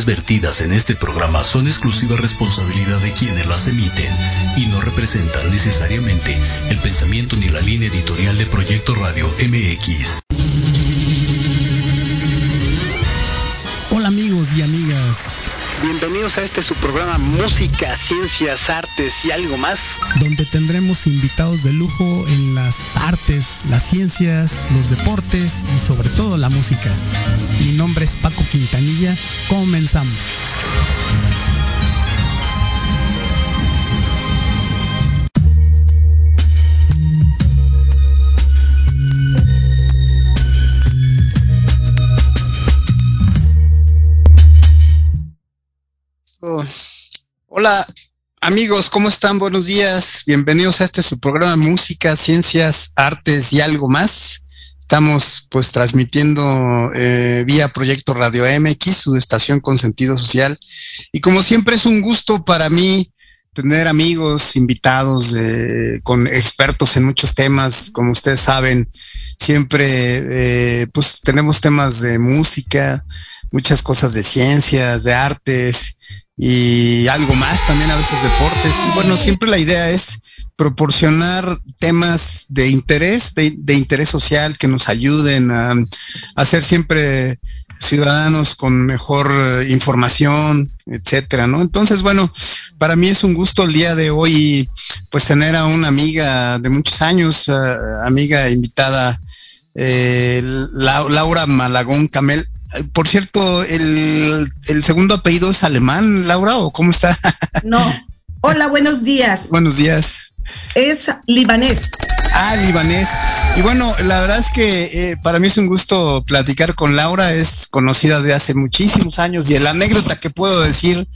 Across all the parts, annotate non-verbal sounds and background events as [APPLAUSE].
opiniones vertidas en este programa son exclusiva responsabilidad de quienes las emiten y no representan necesariamente el pensamiento ni la línea editorial de Proyecto Radio MX. Bienvenidos a este su programa Música, Ciencias, Artes y algo más. Donde tendremos invitados de lujo en las artes, las ciencias, los deportes y sobre todo la música. Mi nombre es Paco Quintanilla. Comenzamos. Hola amigos, ¿cómo están? Buenos días. Bienvenidos a este su programa Música, Ciencias, Artes y algo más. Estamos pues transmitiendo eh, vía Proyecto Radio MX, su estación con sentido social. Y como siempre es un gusto para mí tener amigos, invitados, eh, con expertos en muchos temas, como ustedes saben, siempre eh, pues tenemos temas de música, muchas cosas de ciencias, de artes y algo más, también a veces deportes. Y bueno, siempre la idea es proporcionar temas de interés, de, interés social que nos ayuden a, a ser siempre ciudadanos con mejor eh, información, etcétera, ¿no? Entonces, bueno, para mí es un gusto el día de hoy, pues tener a una amiga de muchos años, uh, amiga invitada, eh, Laura Malagón Camel. Por cierto, el, el, segundo apellido es alemán, Laura, ¿o cómo está? [LAUGHS] No. Hola, buenos días. Buenos días. Es libanés. Ah, libanés. Y bueno, la verdad es que eh, para mí es un gusto platicar con Laura, es conocida de hace muchísimos años y la anécdota que puedo decir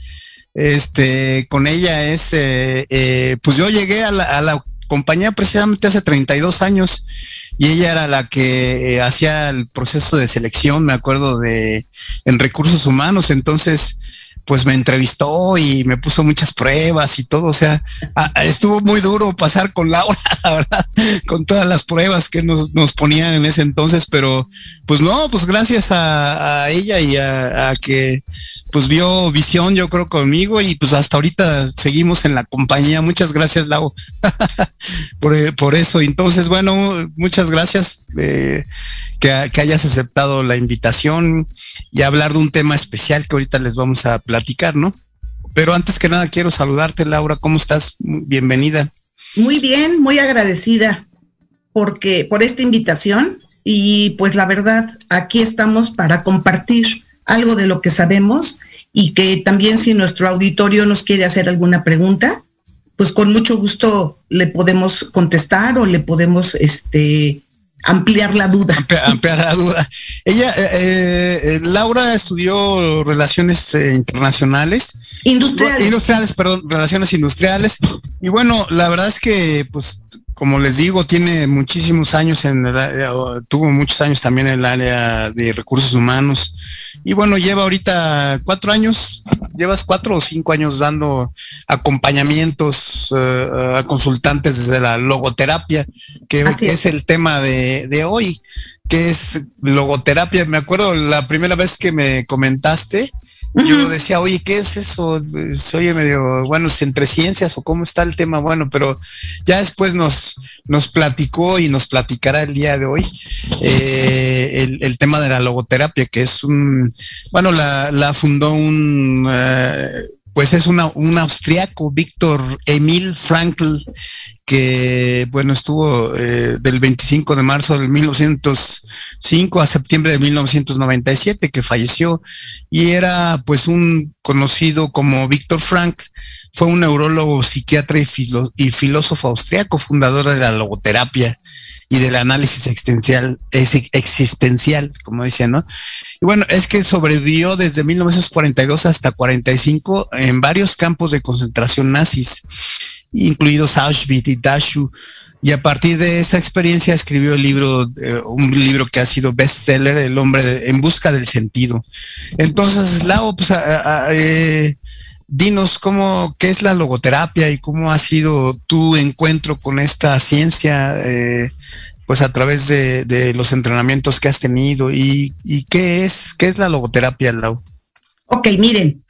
este, con ella es, eh, eh, pues yo llegué a la, a la compañía precisamente hace 32 años y ella era la que eh, hacía el proceso de selección, me acuerdo de en recursos humanos, entonces pues me entrevistó y me puso muchas pruebas y todo, o sea, estuvo muy duro pasar con Laura, [LAUGHS] la verdad, con todas las pruebas que nos, nos ponían en ese entonces, pero pues no, pues gracias a, ella y a, a, que pues vio visión, yo creo, conmigo y pues hasta ahorita seguimos en la compañía. Muchas gracias, Lau, [LAUGHS] por, por, eso. Entonces, bueno, muchas gracias eh, que, que hayas aceptado la invitación y hablar de un tema especial que ahorita les vamos a platicar, ¿no? Pero antes que nada quiero saludarte, Laura. ¿Cómo estás? Bienvenida. Muy bien, muy agradecida porque por esta invitación y pues la verdad aquí estamos para compartir algo de lo que sabemos y que también si nuestro auditorio nos quiere hacer alguna pregunta, pues con mucho gusto le podemos contestar o le podemos este ampliar la duda. Ampliar, ampliar la duda. Ella, eh, eh, Laura estudió relaciones eh, internacionales. Industriales. Industriales, perdón, relaciones industriales. Y bueno, la verdad es que, pues, como les digo, tiene muchísimos años en el área, tuvo muchos años también en el área de recursos humanos. Y bueno, lleva ahorita cuatro años, llevas cuatro o cinco años dando acompañamientos uh, a consultantes desde la logoterapia, que es. es. el tema de, de hoy, que es logoterapia. Me acuerdo la primera vez que me comentaste, yo decía, oye, ¿qué es eso? Se oye medio, bueno, es entre ciencias o cómo está el tema, bueno, pero ya después nos, nos platicó y nos platicará el día de hoy eh, el, el, tema de la logoterapia, que es un, bueno, la, la fundó un, eh, pues es una, un austriaco, Víctor Emil Frankl, que bueno, estuvo eh, del 25 de marzo del 1905 a septiembre de 1997, que falleció, y era pues un conocido como Víctor Frankl, fue un neurólogo, psiquiatra y, filósofo austriaco, fundador de la logoterapia y del análisis existencial, existencial, como decía, ¿no? Y bueno, es que sobrevivió desde 1942 hasta 45 en varios campos de concentración nazis, incluidos Auschwitz y Dachau. Y a partir de esa experiencia escribió el libro, eh, un libro que ha sido bestseller, El hombre en busca del sentido. Entonces, Lau, pues, eh, dinos cómo, qué es la logoterapia y cómo ha sido tu encuentro con esta ciencia, eh, pues a través de, los entrenamientos que has tenido y, qué es qué es la logoterapia, Lau. Ok, miren,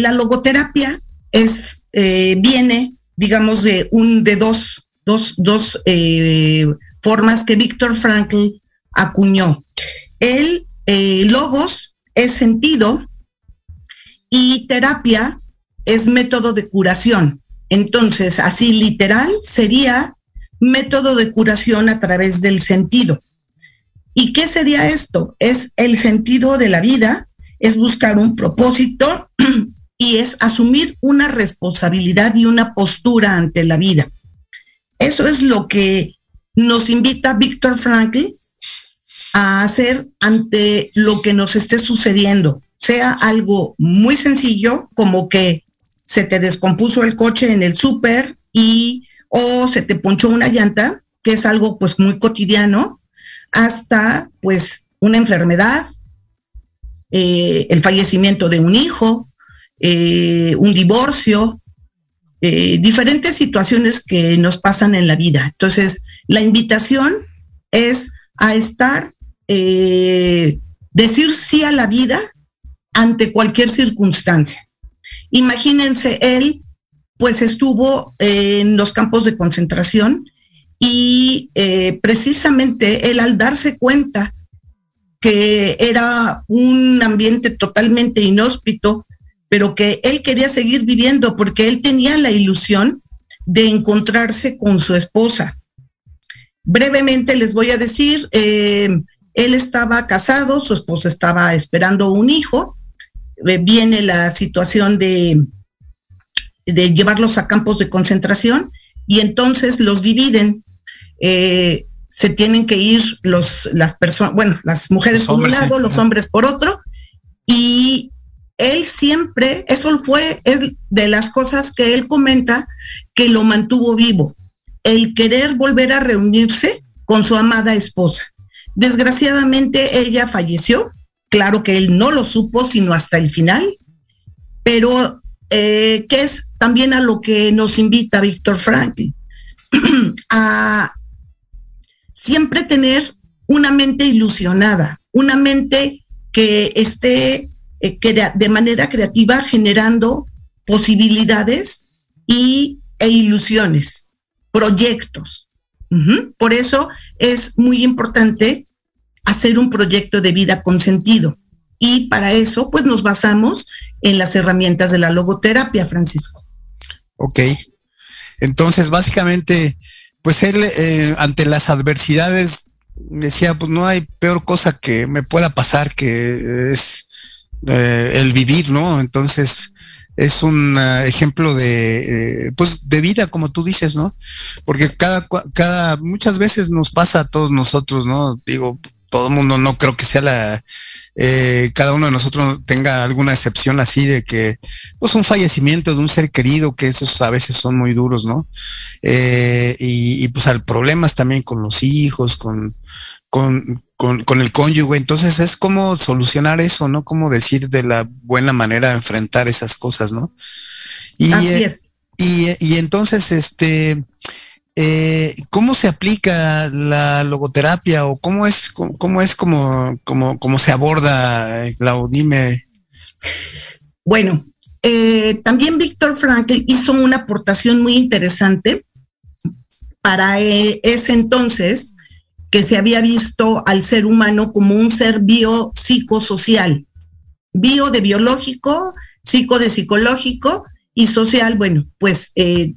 la logoterapia es viene, digamos, de un de dos dos, dos eh, formas que Víctor Frankl acuñó. El logos es sentido y terapia es método de curación. Entonces, así literal sería método de curación a través del sentido. ¿Y qué sería esto? Es el sentido de la vida, es buscar un propósito [CLEARS THROAT] y es asumir una responsabilidad y una postura ante la vida. Eso es lo que nos invita Víctor Frankl a hacer ante lo que nos esté sucediendo, sea algo muy sencillo como que se te descompuso el coche en el súper y o se te ponchó una llanta, que es algo pues muy cotidiano, hasta pues una enfermedad, eh, el fallecimiento de un hijo, eh, un divorcio, eh, diferentes situaciones que nos pasan en la vida. Entonces, la invitación es a estar, decir sí a la vida ante cualquier circunstancia. Imagínense él pues estuvo en los campos de concentración y eh, precisamente él al darse cuenta que era un ambiente totalmente inhóspito, pero que él quería seguir viviendo porque él tenía la ilusión de encontrarse con su esposa. Brevemente les voy a decir, eh, él estaba casado, su esposa estaba esperando un hijo, eh, viene la situación de de llevarlos a campos de concentración y entonces los dividen. Eh, se tienen que ir los, las personas, bueno, las mujeres por un lado, los hombres por otro, y él siempre, eso fue de las cosas que él comenta que lo mantuvo vivo, el querer volver a reunirse con su amada esposa. Desgraciadamente ella falleció, claro que él no lo supo sino hasta el final, pero eh, que es también a lo que nos invita Víctor Franklin, [CLEARS THROAT] a siempre tener una mente ilusionada, una mente que esté eh, de manera creativa generando posibilidades y, e ilusiones, proyectos. Por eso es muy importante hacer un proyecto de vida con sentido. Y para eso, pues nos basamos en las herramientas de la logoterapia, Francisco. Ok. Entonces, básicamente, pues él eh, ante las adversidades decía, pues no hay peor cosa que me pueda pasar que es eh, el vivir, ¿no? Entonces, es un ah, ejemplo de, eh, pues, de vida, como tú dices, ¿no? Porque cada, cada, muchas veces nos pasa a todos nosotros, ¿no? Digo, todo el mundo no creo que sea la, eh, cada uno de nosotros tenga alguna excepción así de que, pues un fallecimiento de un ser querido, que esos a veces son muy duros, ¿no? Eh, y, pues hay problemas también con los hijos, con, con, con, el cónyuge. Entonces es como solucionar eso, ¿no? Como decir de la buena manera enfrentar esas cosas, ¿no? Y, Así es. y, y entonces, este, eh, ¿Cómo se aplica la logoterapia o cómo es, cómo, es como, como, se aborda, Clau? Dime. Bueno, eh, también Víctor Frankl hizo una aportación muy interesante para eh, ese entonces que se había visto al ser humano como un ser biopsicosocial, bio de biológico, psico de psicológico y social, bueno, pues que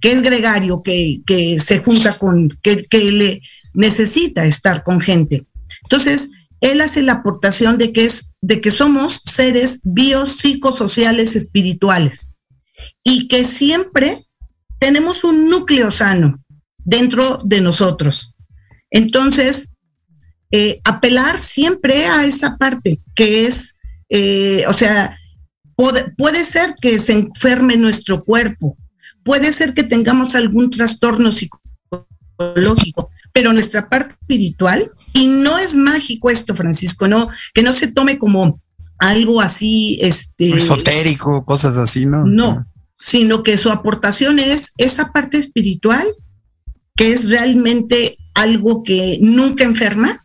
que es gregario, que, se junta con, que, que, le necesita estar con gente. Entonces, él hace la aportación de que, es, de que somos seres biopsicosociales espirituales y que siempre tenemos un núcleo sano dentro de nosotros. Entonces, eh, apelar siempre a esa parte que es, eh, o sea, puede ser que se enferme nuestro cuerpo, puede ser que tengamos algún trastorno psicológico, pero nuestra parte espiritual, y no es mágico esto, Francisco, no, que no se tome como algo así, este. Esotérico, cosas así, ¿no? No, sino que su aportación es esa parte espiritual que es realmente algo que nunca enferma,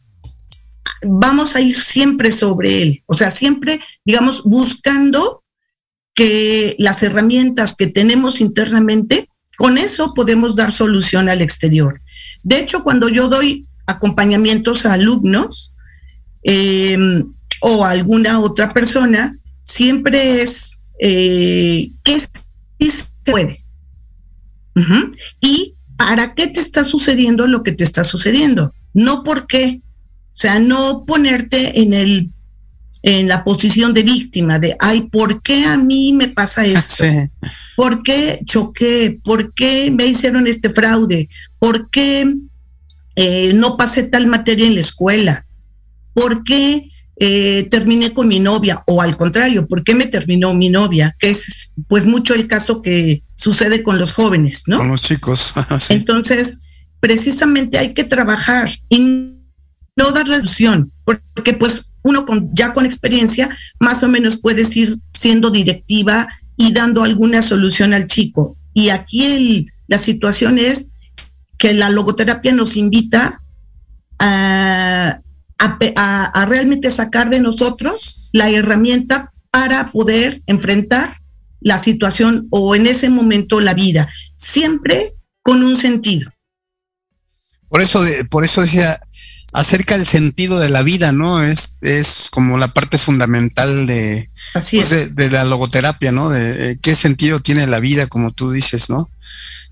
vamos a ir siempre sobre él. O sea, siempre, digamos, buscando que las herramientas que tenemos internamente, con eso podemos dar solución al exterior. De hecho, cuando yo doy acompañamientos a alumnos em, o a alguna otra persona, siempre es eh, que se puede. Y para qué te está sucediendo lo que te está sucediendo. No por qué. O sea, no ponerte en el en la posición de víctima de, ay, ¿por qué a mí me pasa esto? ¿Por qué choqué? ¿Por qué me hicieron este fraude? ¿Por qué eh, no pasé tal materia en la escuela? ¿Por qué eh, terminé con mi novia? O al contrario, ¿por qué me terminó mi novia? Que es pues mucho el caso que sucede con los jóvenes, ¿no? Con los chicos. [LAUGHS] Entonces, precisamente hay que trabajar y no dar la solución, porque pues uno con, ya con experiencia más o menos puedes ir siendo directiva y dando alguna solución al chico. Y aquí la situación es que la logoterapia nos invita a, a, realmente sacar de nosotros la herramienta para poder enfrentar la situación o en ese momento la vida, siempre con un sentido. Por eso, por eso decía, acerca del sentido de la vida, ¿no? Es, es como la parte fundamental de, pues, de, la logoterapia, ¿no? De, qué sentido tiene la vida, como tú dices, ¿no?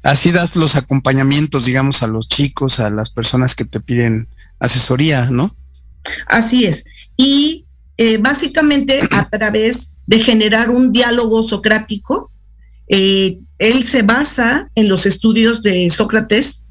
Así das los acompañamientos, digamos, a los chicos, a las personas que te piden asesoría, ¿no? Así es. Y eh, básicamente a través de generar un diálogo socrático, eh, él se basa en los estudios de Sócrates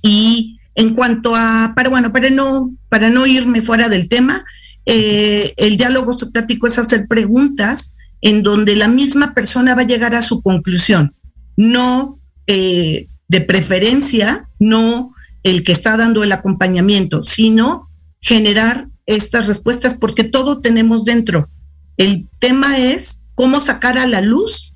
y en cuanto a, para bueno, para no, para no irme fuera del tema, eh, el diálogo socrático es hacer preguntas en donde la misma persona va a llegar a su conclusión, no de preferencia, no el que está dando el acompañamiento, sino generar estas respuestas porque todo tenemos dentro. El tema es cómo sacar a la luz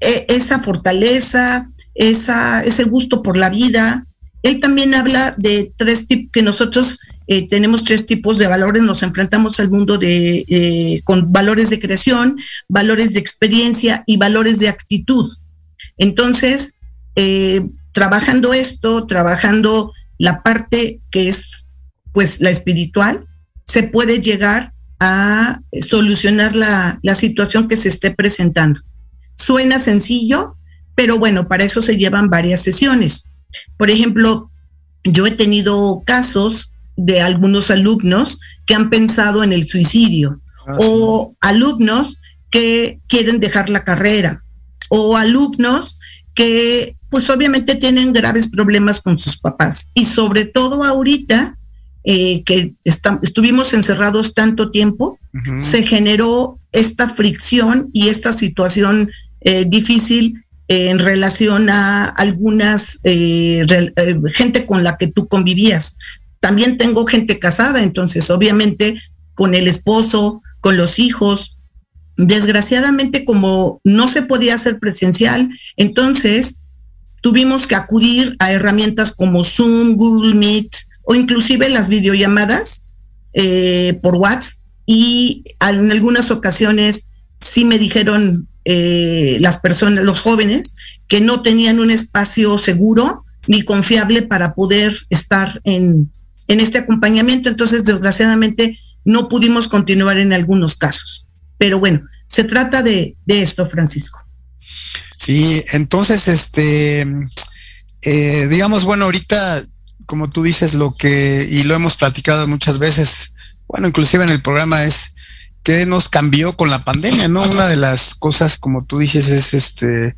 eh, esa fortaleza, esa, ese gusto por la vida, él también habla de tres tipos, que nosotros eh, tenemos tres tipos de valores, nos enfrentamos al mundo de, eh, con valores de creación, valores de experiencia y valores de actitud. Entonces, trabajando esto, trabajando la parte que es pues la espiritual, se puede llegar a solucionar la, la situación que se esté presentando. Suena sencillo, pero bueno, para eso se llevan varias sesiones. Por ejemplo, yo he tenido casos de algunos alumnos que han pensado en el suicidio ah, o alumnos que quieren dejar la carrera o alumnos que pues obviamente tienen graves problemas con sus papás y sobre todo ahorita eh, que estuvimos encerrados tanto tiempo, se generó esta fricción y esta situación eh, difícil en relación a algunas eh, gente con la que tú convivías. También tengo gente casada, entonces obviamente con el esposo, con los hijos. Desgraciadamente como no se podía hacer presencial, entonces tuvimos que acudir a herramientas como Zoom, Google Meet o inclusive las videollamadas eh, por WhatsApp y en algunas ocasiones sí me dijeron eh, las personas, los jóvenes, que no tenían un espacio seguro ni confiable para poder estar en, en este acompañamiento. Entonces, desgraciadamente, no pudimos continuar en algunos casos. Pero bueno, se trata de, de esto, Francisco. Sí, entonces, este, eh, digamos, bueno, ahorita, como tú dices, lo que, y lo hemos platicado muchas veces, bueno, inclusive en el programa es qué nos cambió con la pandemia, ¿no? Una de las cosas, como tú dices, es este,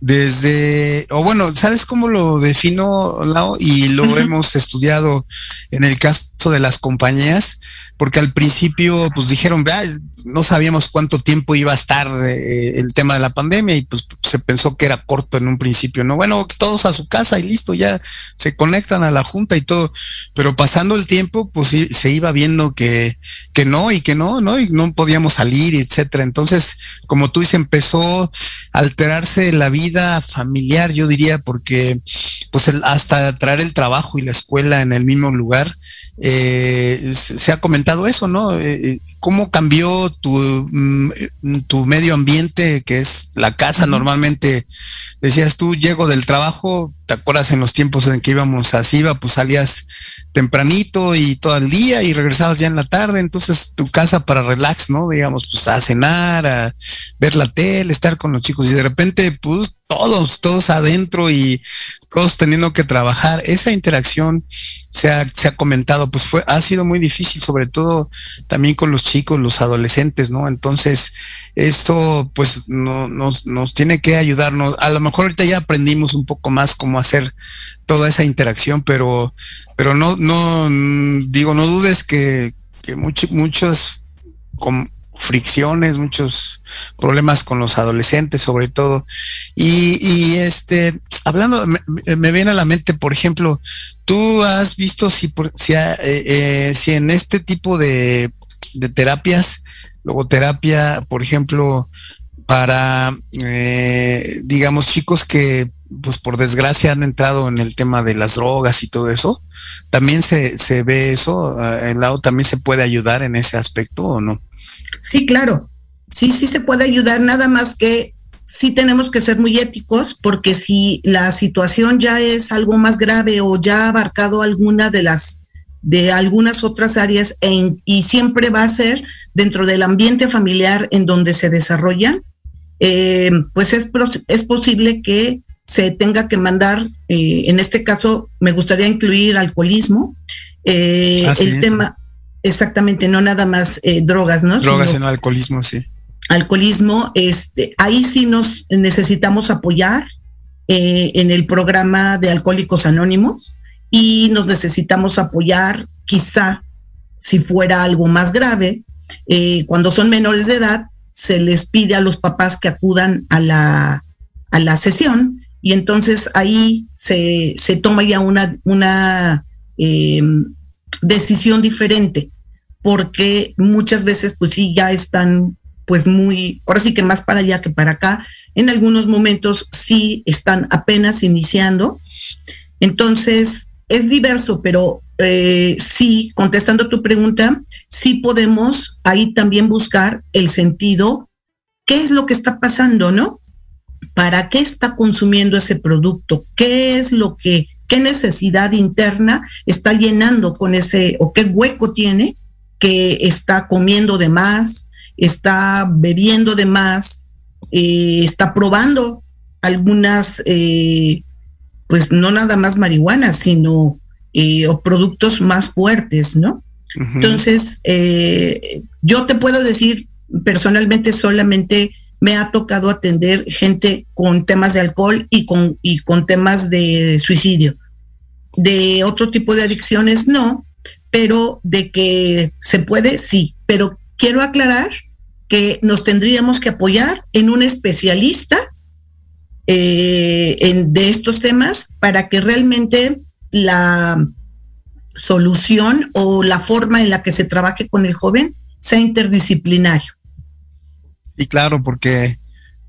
desde, o bueno, ¿sabes cómo lo defino, Lao? Y lo hemos estudiado en el caso de las compañías, porque al principio, pues dijeron, vea, no sabíamos cuánto tiempo iba a estar eh, el tema de la pandemia y pues se pensó que era corto en un principio, ¿no? Bueno, todos a su casa y listo, ya se conectan a la junta y todo, pero pasando el tiempo, pues se iba viendo que, que no y que no, ¿no? Y no podíamos salir, etcétera. Entonces, como tú dices, empezó a alterarse la vida familiar, yo diría, porque pues hasta traer el trabajo y la escuela en el mismo lugar, eh, se ha comentado eso, ¿no? Eh, eh, ¿Cómo cambió tu, mm, tu medio ambiente, que es la casa normalmente? Decías tú, llego del trabajo, ¿te acuerdas en los tiempos en que íbamos a Siva, pues salías tempranito y todo el día y regresabas ya en la tarde, entonces tu casa para relax, ¿no? Digamos, pues a cenar, a ver la tele, estar con los chicos y de repente, pues todos, todos adentro y todos teniendo que trabajar. Esa interacción se ha, se ha comentado, pues fue, ha sido muy difícil, sobre todo también con los chicos, los adolescentes, ¿no? Entonces, esto pues no, nos, nos tiene que ayudarnos. A lo mejor ahorita ya aprendimos un poco más cómo hacer toda esa interacción, pero, pero no, no, digo, no dudes que, que muchos, muchos, fricciones, muchos problemas con los adolescentes, sobre todo. Y, este, hablando, me, viene a la mente, por ejemplo, tú has visto si, por, si, eh, eh, si en este tipo de, de terapias, logoterapia, por ejemplo, para, eh, digamos, chicos que, pues por desgracia han entrado en el tema de las drogas y todo eso, ¿también se, se ve eso? ¿El lado también se puede ayudar en ese aspecto o no? Sí, claro. Sí, sí se puede ayudar, nada más que sí tenemos que ser muy éticos porque si la situación ya es algo más grave o ya ha abarcado alguna de las de algunas otras áreas y siempre va a ser dentro del ambiente familiar en donde se desarrollan, eh, pues es, es posible que se tenga que mandar, eh, en este caso me gustaría incluir alcoholismo, eh, el tema, Exactamente, no nada más eh, drogas, ¿no? Drogas en alcoholismo, sí. Alcoholismo, este, ahí sí nos necesitamos apoyar eh, en el programa de Alcohólicos Anónimos y nos necesitamos apoyar, quizá, si fuera algo más grave, eh, cuando son menores de edad, se les pide a los papás que acudan a la, a la sesión y entonces ahí se, se toma ya una, una decisión diferente, porque muchas veces pues sí ya están pues muy, ahora sí que más para allá que para acá, en algunos momentos sí están apenas iniciando. Entonces, es diverso, pero eh, sí, contestando tu pregunta, sí podemos ahí también buscar el sentido, qué es lo que está pasando, ¿no? ¿Para qué está consumiendo ese producto? ¿Qué es lo que qué necesidad interna está llenando con ese, o qué hueco tiene que está comiendo de más, está bebiendo de más, eh, está probando algunas, eh, pues no nada más marihuana, sino eh, o productos más fuertes, ¿no? Entonces, yo te puedo decir personalmente solamente me ha tocado atender gente con temas de alcohol y con, y con temas de suicidio. De otro tipo de adicciones, no, pero de que se puede, sí. Pero quiero aclarar que nos tendríamos que apoyar en un especialista eh, en, de estos temas para que realmente la solución o la forma en la que se trabaje con el joven sea interdisciplinario. Y claro, porque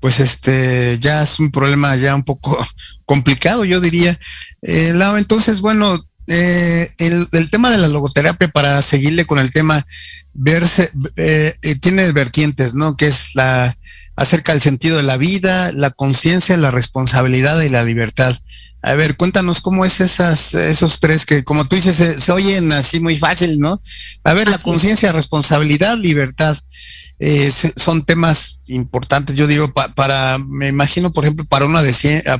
pues este ya es un problema ya un poco [LAUGHS] complicado, yo diría. Eh, entonces, bueno, eh, el, tema de la logoterapia, para seguirle con el tema, verse, eh, eh, tiene vertientes, ¿no? Que es la acerca del sentido de la vida, la conciencia, la responsabilidad y la libertad. A ver, cuéntanos cómo es esas, esos tres que, como tú dices, se, oyen así muy fácil, ¿no? A ver, la conciencia, responsabilidad, libertad. Eh, son temas importantes, yo digo, para, me imagino, por ejemplo, para una,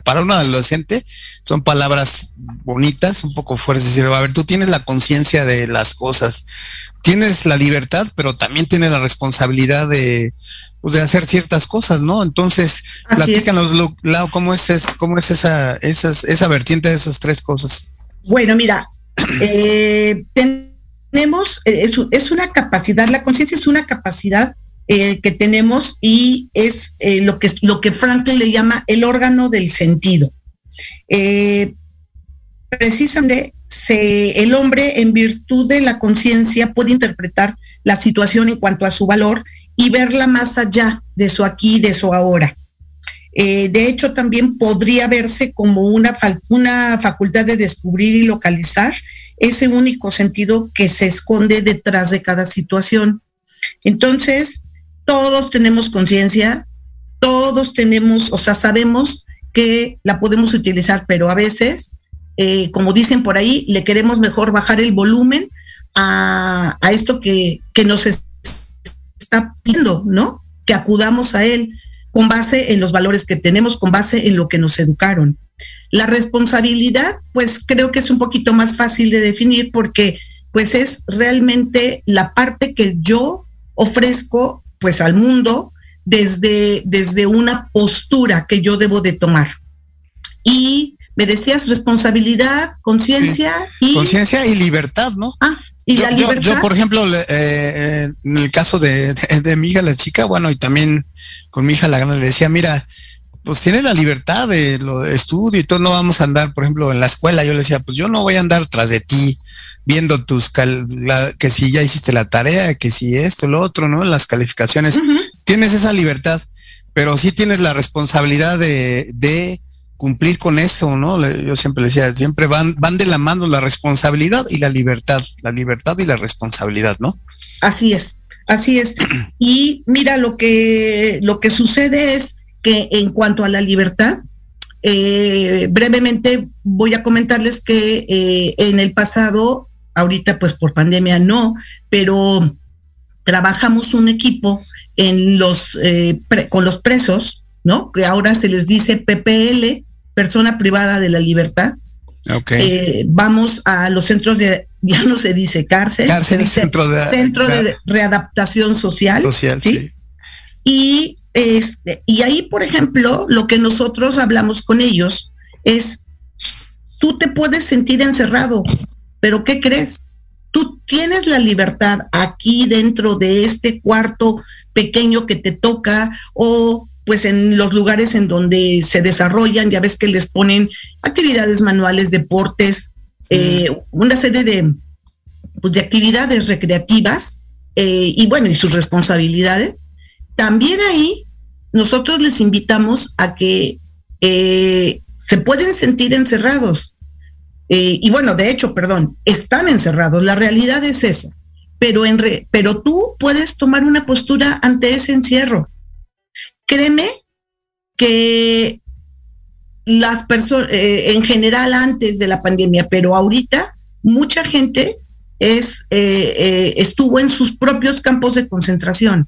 para una adolescente, son palabras bonitas, un poco fuertes, decir, a ver, tú tienes la conciencia de las cosas, tienes la libertad, pero también tienes la responsabilidad de, pues, de hacer ciertas cosas, ¿no? Entonces, platícanos, Lau, ¿cómo es, cómo es esa, esa vertiente de esas tres cosas? Bueno, mira, [CLEARS THROAT] eh, tenemos, es, es una capacidad, la conciencia es una capacidad eh, que tenemos y es eh, lo, que, lo que Franklin le llama el órgano del sentido. Eh, precisamente el hombre en virtud de la conciencia puede interpretar la situación en cuanto a su valor y verla más allá de su aquí, de su ahora. De hecho, también podría verse como una, una facultad de descubrir y localizar ese único sentido que se esconde detrás de cada situación. Entonces, todos tenemos conciencia, todos tenemos, o sea, sabemos que la podemos utilizar, pero a veces, eh, como dicen por ahí, le queremos mejor bajar el volumen a, esto que nos está pidiendo, ¿no? Que acudamos a él con base en los valores que tenemos, con base en lo que nos educaron. La responsabilidad, pues creo que es un poquito más fácil de definir porque pues es realmente la parte que yo ofrezco pues al mundo desde, desde una postura que yo debo de tomar. Y me decías responsabilidad, conciencia y... Conciencia y libertad, ¿no? Ah, y yo, la libertad. Yo, por ejemplo, eh, eh, en el caso de, de, de, mi hija, la chica, bueno, y también con mi hija la grande, le decía, mira, pues tiene la libertad de lo de estudio y todo, no vamos a andar, por ejemplo, en la escuela, yo le decía, pues yo no voy a andar tras de ti viendo tus, cal, la, que si ya hiciste la tarea, que si esto, lo otro, ¿no? Las calificaciones, uh -huh. tienes esa libertad, pero sí tienes la responsabilidad de, de cumplir con eso, ¿no? Yo siempre le decía, siempre van, van de la mano la responsabilidad y la libertad, la libertad y la responsabilidad, ¿no? Así es, así es. Y mira, lo que, lo que sucede es que en cuanto a la libertad, eh, brevemente voy a comentarles que eh, en el pasado, ahorita pues por pandemia no, pero trabajamos un equipo en los, eh, pre, con los presos, ¿no? Que ahora se les dice PPL, persona privada de la libertad. Okay. Eh, vamos a los centros de, ya no se dice cárcel, cárcel se dice centro, de, centro de, readaptación social. Social, ¿sí? sí. Y, este, y ahí, por ejemplo, lo que nosotros hablamos con ellos es, tú te puedes sentir encerrado, pero ¿qué crees? Tú tienes la libertad aquí dentro de este cuarto pequeño que te toca o pues en los lugares en donde se desarrollan, ya ves que les ponen actividades manuales, deportes, eh, una serie de, pues, de actividades recreativas eh, y bueno, y sus responsabilidades. También ahí nosotros les invitamos a que eh, se pueden sentir encerrados. y bueno, de hecho, perdón, están encerrados, la realidad es esa. Pero, en re, pero tú puedes tomar una postura ante ese encierro créeme que las personas, eh, en general antes de la pandemia, pero ahorita mucha gente es, eh, eh, estuvo en sus propios campos de concentración,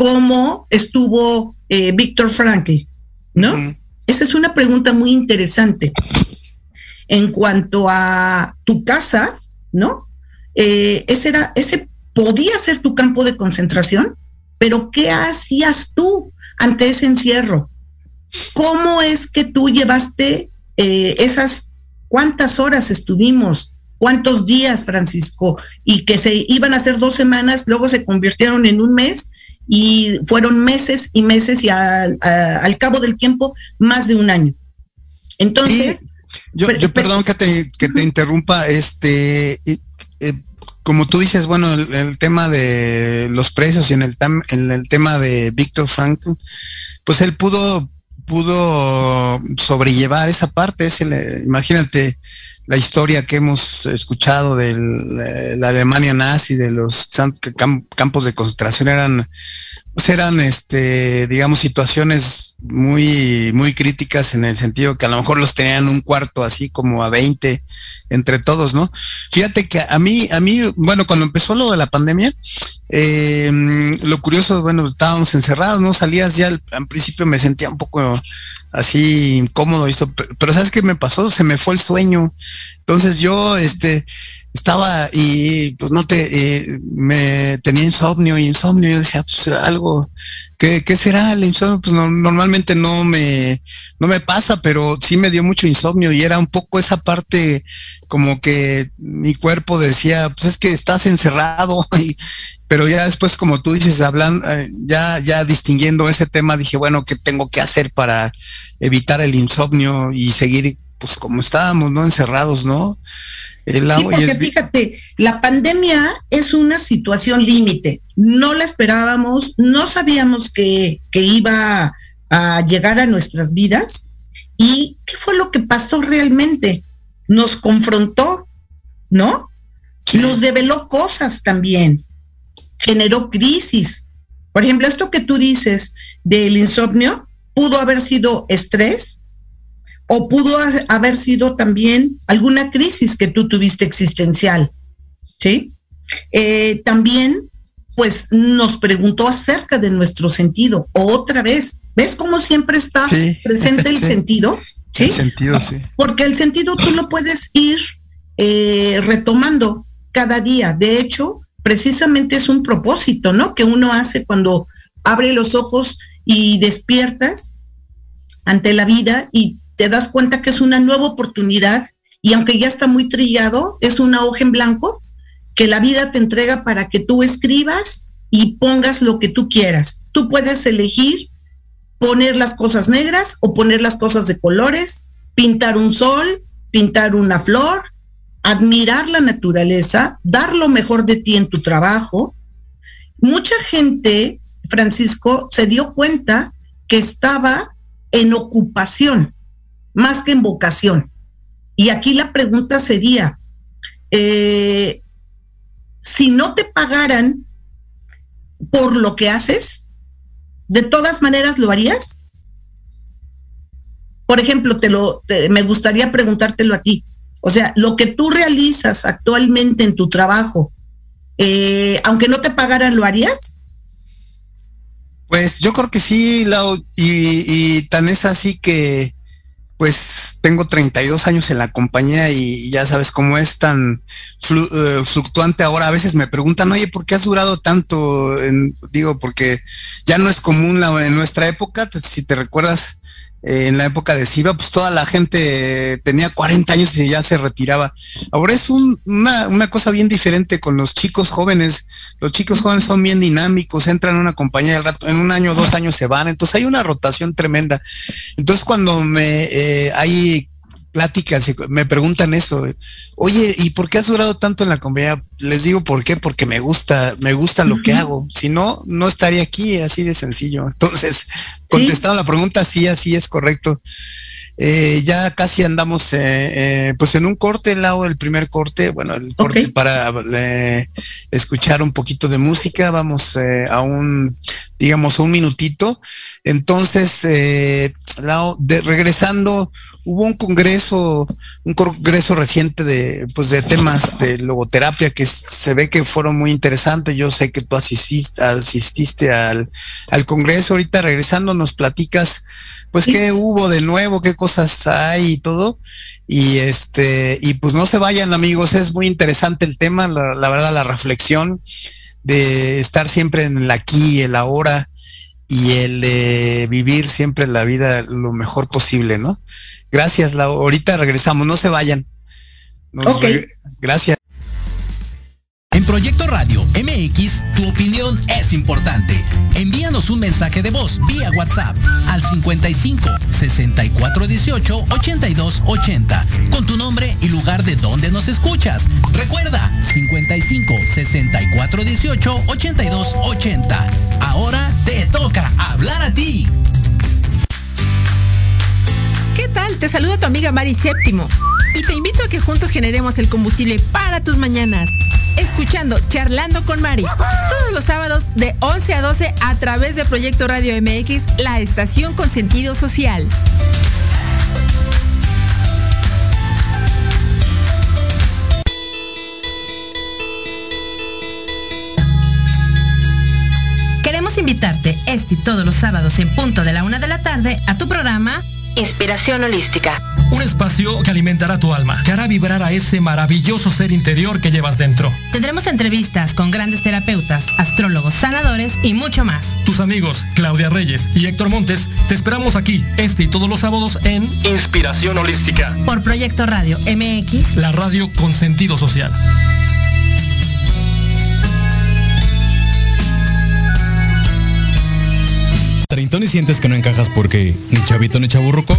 como estuvo Víctor Frankl, ¿no? Uh -huh. Esa es una pregunta muy interesante. En cuanto a tu casa, ¿no? ese era, ese podía ser tu campo de concentración, pero ¿qué hacías tú? ante ese encierro. ¿Cómo es que tú llevaste eh, esas, cuántas horas estuvimos, cuántos días, Francisco, y que se iban a hacer dos semanas, luego se convirtieron en un mes y fueron meses y meses y a, a, al cabo del tiempo más de un año. Entonces... Yo, pero, yo, perdón que te, que te interrumpa, este... Eh, como tú dices, bueno, el, el, tema de los precios y en el, tam, en el tema de Víctor Frankl, pues él pudo, pudo sobrellevar esa parte. Ese, imagínate la historia que hemos escuchado de la Alemania nazi, de los campos de concentración, eran, pues eran, este, digamos, situaciones muy, muy críticas en el sentido que a lo mejor los tenían un cuarto así como a 20 entre todos, ¿no? Fíjate que a mí, a mí, bueno, cuando empezó lo de la pandemia, eh, lo curioso, bueno, estábamos encerrados, ¿no? Salías ya al, principio me sentía un poco así incómodo, eso, pero ¿sabes qué me pasó? Se me fue el sueño. Entonces yo, este, estaba y pues no te, eh, me tenía insomnio y insomnio, yo decía, pues algo, ¿qué, qué será el insomnio? Pues no, normalmente no me, no me pasa, pero sí me dio mucho insomnio y era un poco esa parte como que mi cuerpo decía, pues es que estás encerrado [LAUGHS] y, pero ya después, como tú dices, hablando, ya, ya distinguiendo ese tema, dije, bueno, ¿qué tengo que hacer para evitar el insomnio y seguir, pues, como estábamos, ¿no? Encerrados, ¿no? El sí, porque es... fíjate, la pandemia es una situación límite. No la esperábamos, no sabíamos que, que iba a llegar a nuestras vidas. ¿Y qué fue lo que pasó realmente? Nos confrontó, ¿no? Nos reveló cosas también, generó crisis. Por ejemplo, esto que tú dices del insomnio pudo haber sido estrés o pudo haber sido también alguna crisis que tú tuviste existencial, ¿sí? Eh, también, pues, nos preguntó acerca de nuestro sentido. Otra vez, ¿ves cómo siempre está presente el [LAUGHS] sentido? ¿Sí? El sentido, sí. Porque el sentido tú lo puedes ir eh, retomando cada día. De hecho, precisamente es un propósito, ¿no? Que uno hace cuando abre los ojos y despiertas ante la vida y te das cuenta que es una nueva oportunidad y aunque ya está muy trillado, es una hoja en blanco que la vida te entrega para que tú escribas y pongas lo que tú quieras. Tú puedes elegir poner las cosas negras o poner las cosas de colores, pintar un sol, pintar una flor, admirar la naturaleza, dar lo mejor de ti en tu trabajo. Mucha gente, Francisco, se dio cuenta que estaba en ocupación más que en vocación. Y aquí la pregunta sería, eh, si no te pagaran por lo que haces, ¿de todas maneras lo harías? Por ejemplo, te lo, me gustaría preguntártelo a ti. O sea, lo que tú realizas actualmente en tu trabajo, eh, aunque no te pagaran, ¿lo harías? Pues yo creo que sí, Lau, y, y, tan es así que pues tengo 32 años en la compañía y ya sabes cómo es tan eh, fluctuante ahora. A veces me preguntan, oye, ¿por qué has durado tanto? digo, porque ya no es común en nuestra época, si te recuerdas, en la época de Siva, pues toda la gente tenía 40 años y ya se retiraba. Ahora es una, una, cosa bien diferente con los chicos jóvenes. Los chicos jóvenes son bien dinámicos, entran en una compañía del rato, en un año, dos años se van. Entonces hay una rotación tremenda. Entonces cuando me eh, hay pláticas y me preguntan eso. Oye, ¿y por qué has durado tanto en la compañía? Les digo por qué, porque me gusta, me gusta lo que hago. Si no, no estaría aquí, así de sencillo. Entonces, contestando la pregunta, sí, así es correcto. Eh, ya casi andamos eh, eh, pues en un corte, lado el primer corte, bueno, el corte para escuchar un poquito de música, vamos a un, digamos, un minutito. Entonces, de, regresando, hubo un congreso, un congreso reciente de, pues de temas de logoterapia que se ve que fueron muy interesantes. Yo sé que tú asististe, asististe al, al congreso. Ahorita regresando nos platicas pues qué hubo de nuevo, qué cosas hay y todo. Y este, y pues no se vayan amigos, es muy interesante el tema, la, verdad, la reflexión de estar siempre en el aquí y el ahora y el de vivir siempre la vida lo mejor posible, ¿no? Gracias, la, ahorita regresamos, no se vayan. gracias. Proyecto Radio MX, tu opinión es importante. Envíanos un mensaje de voz vía WhatsApp al 55 64 18 82 80 con tu nombre y lugar de donde nos escuchas. Recuerda 55 64 18 82 80. Ahora te toca hablar a ti. ¿Qué tal? Te saluda tu amiga Mari Séptimo y te invito a que juntos generemos el combustible para tus mañanas escuchando Charlando con Mari. Todos los sábados de 11 a 12 a través de Proyecto Radio MX, la estación con sentido social. Queremos invitarte este y todos los sábados en punto de la una de la tarde a tu programa Inspiración Holística. Un espacio que alimentará tu alma, que hará vibrar a ese maravilloso ser interior que llevas dentro. Tendremos entrevistas con grandes terapeutas, astrólogos, sanadores y mucho más. Tus amigos Claudia Reyes y Héctor Montes te esperamos aquí este y todos los sábados en Inspiración Holística. Por Proyecto Radio MX. La radio con sentido social. ¿Treintón y sientes que no encajas porque ni chavito ni chaburruco?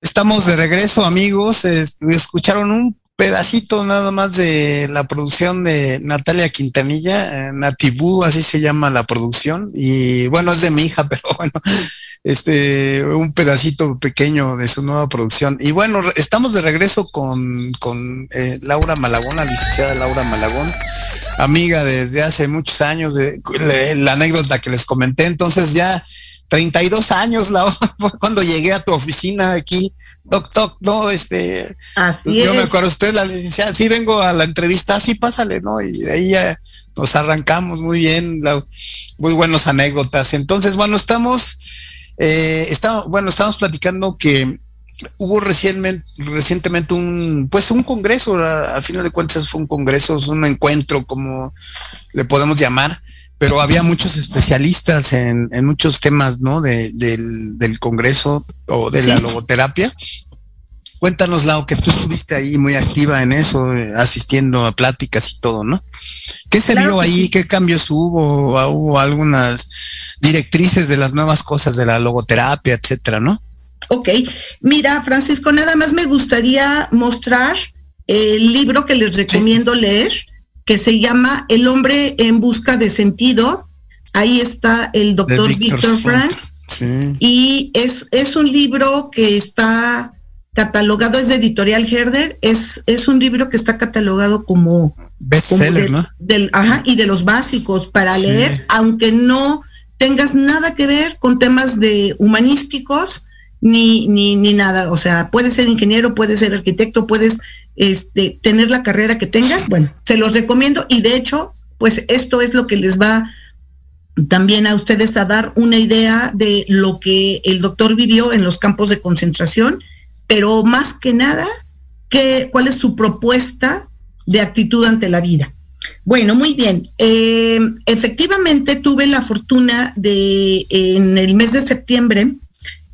Estamos de regreso, amigos. escucharon un pedacito nada más de la producción de Natalia Quintanilla, eh, Natibú, así se llama la producción. Y bueno, es de mi hija, [LAUGHS] pero bueno, este, un pedacito pequeño de su nueva producción. Y bueno, estamos de regreso con, con eh, Laura Malagón, la licenciada Laura Malagón, amiga desde hace muchos años, la anécdota que les comenté. Entonces ya 32 años la, [LAUGHS] fue cuando llegué a tu oficina aquí toc, toc, no, este. Así yo me acuerdo, usted la licenciada, sí vengo a la entrevista, sí, pásale, ¿no? Y de ahí ya nos arrancamos muy bien, muy buenas anécdotas. Entonces, bueno, estamos, eh, estamos, bueno, estamos platicando que hubo recientemente, recientemente un, pues un congreso, a, a final de cuentas fue un congreso, es un encuentro, como le podemos llamar, pero había muchos especialistas en, muchos temas, ¿no? del, Congreso o de la logoterapia. Cuéntanos, Lau, que tú estuviste ahí muy activa en eso, asistiendo a pláticas y todo, ¿no? ¿Qué se vio ahí? ¿Qué cambios hubo? ¿Hubo algunas directrices de las nuevas cosas de la logoterapia, etcétera, no? Ok, mira, Francisco, nada más me gustaría mostrar el libro que les recomiendo leer que se llama El hombre en busca de sentido. Ahí está el doctor Víctor Frank. Y es, es un libro que está catalogado, es de Editorial Herder, es, es un libro que está catalogado como bestseller, ¿no? Del, ajá, y de los básicos para leer, aunque no tengas nada que ver con temas de humanísticos ni, ni, ni nada. O sea, puedes ser ingeniero, puedes ser arquitecto, puedes este, tener la carrera que tengas, bueno, se los recomiendo y de hecho, pues esto es lo que les va también a ustedes a dar una idea de lo que el doctor vivió en los campos de concentración, pero más que nada, que, cuál es su propuesta de actitud ante la vida. Bueno, muy bien. Eh, efectivamente tuve la fortuna de en el mes de septiembre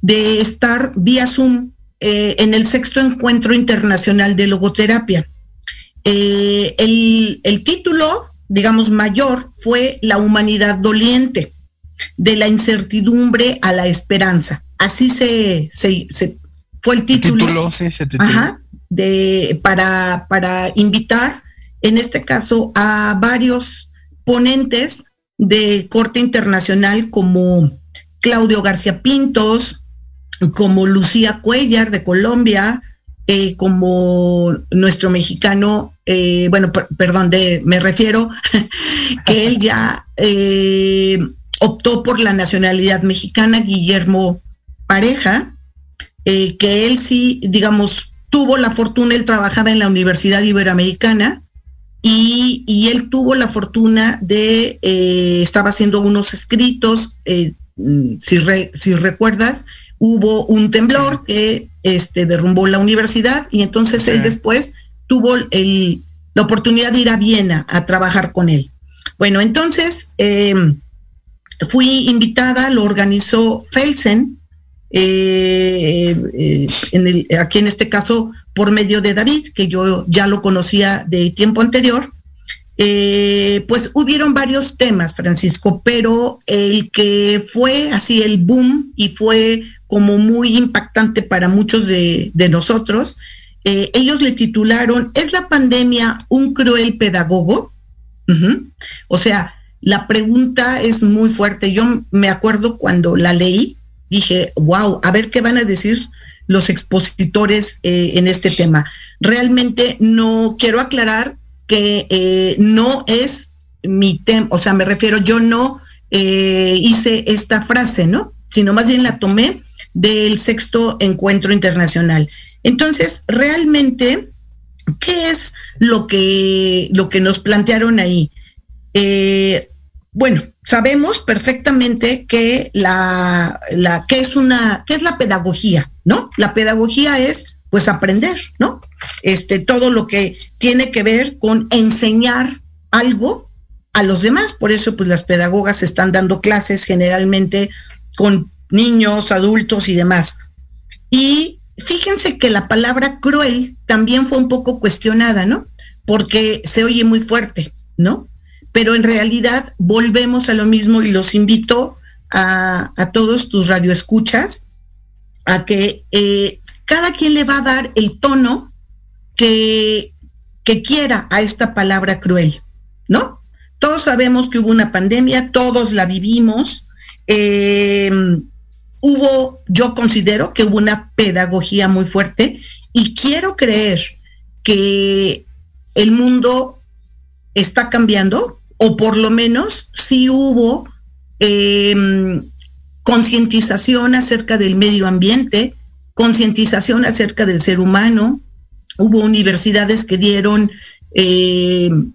de estar vía Zoom eh, en el sexto encuentro internacional de logoterapia. Eh, el, título, digamos, mayor fue La humanidad doliente, de la incertidumbre a la esperanza. Así se, fue el título. de, para, para invitar, en este caso, a varios ponentes de corte internacional como Claudio García Pintos, como Lucía Cuellar de Colombia, eh, como nuestro mexicano, eh, bueno, perdón, me refiero [LAUGHS] que él ya eh, optó por la nacionalidad mexicana, Guillermo Pareja, que él sí, digamos, tuvo la fortuna, él trabajaba en la Universidad Iberoamericana y, y él tuvo la fortuna de, estaba haciendo unos escritos, si, si recuerdas, hubo un temblor que este, derrumbó la universidad y entonces él después tuvo el, la oportunidad de ir a Viena a trabajar con él. Bueno, entonces em, fui invitada, lo organizó Felsen, eh, eh, aquí en este caso por medio de David, que yo ya lo conocía de tiempo anterior. Eh, pues hubieron varios temas, Francisco, pero el que fue así el boom y fue como muy impactante para muchos de, nosotros. Eh, ellos le titularon, ¿es la pandemia un cruel pedagogo? O sea, la pregunta es muy fuerte. Yo me acuerdo cuando la leí, dije, wow, a ver qué van a decir los expositores eh, en este tema. Realmente no quiero aclarar que eh, no es mi tema, o sea, me refiero, yo no eh, hice esta frase, ¿no? Sino más bien la tomé del sexto encuentro internacional. Entonces, realmente, ¿qué es lo que, lo que nos plantearon ahí? bueno, sabemos perfectamente que la, la que es una, que es la pedagogía, ¿no? La pedagogía es pues aprender, ¿no? Este, todo lo que tiene que ver con enseñar algo a los demás. Por eso, pues las pedagogas están dando clases generalmente con niños, adultos y demás. Y fíjense que la palabra cruel también fue un poco cuestionada, ¿no? Porque se oye muy fuerte, ¿no? pero en realidad volvemos a lo mismo y los invito a, todos tus radioescuchas a que eh, cada quien le va a dar el tono que, quiera a esta palabra cruel, ¿no? Todos sabemos que hubo una pandemia, todos la vivimos. Eh, hubo, yo considero que hubo una pedagogía muy fuerte y quiero creer que el mundo está cambiando, o por lo menos sí hubo em, concientización acerca del medio ambiente, concientización acerca del ser humano, hubo universidades que dieron em,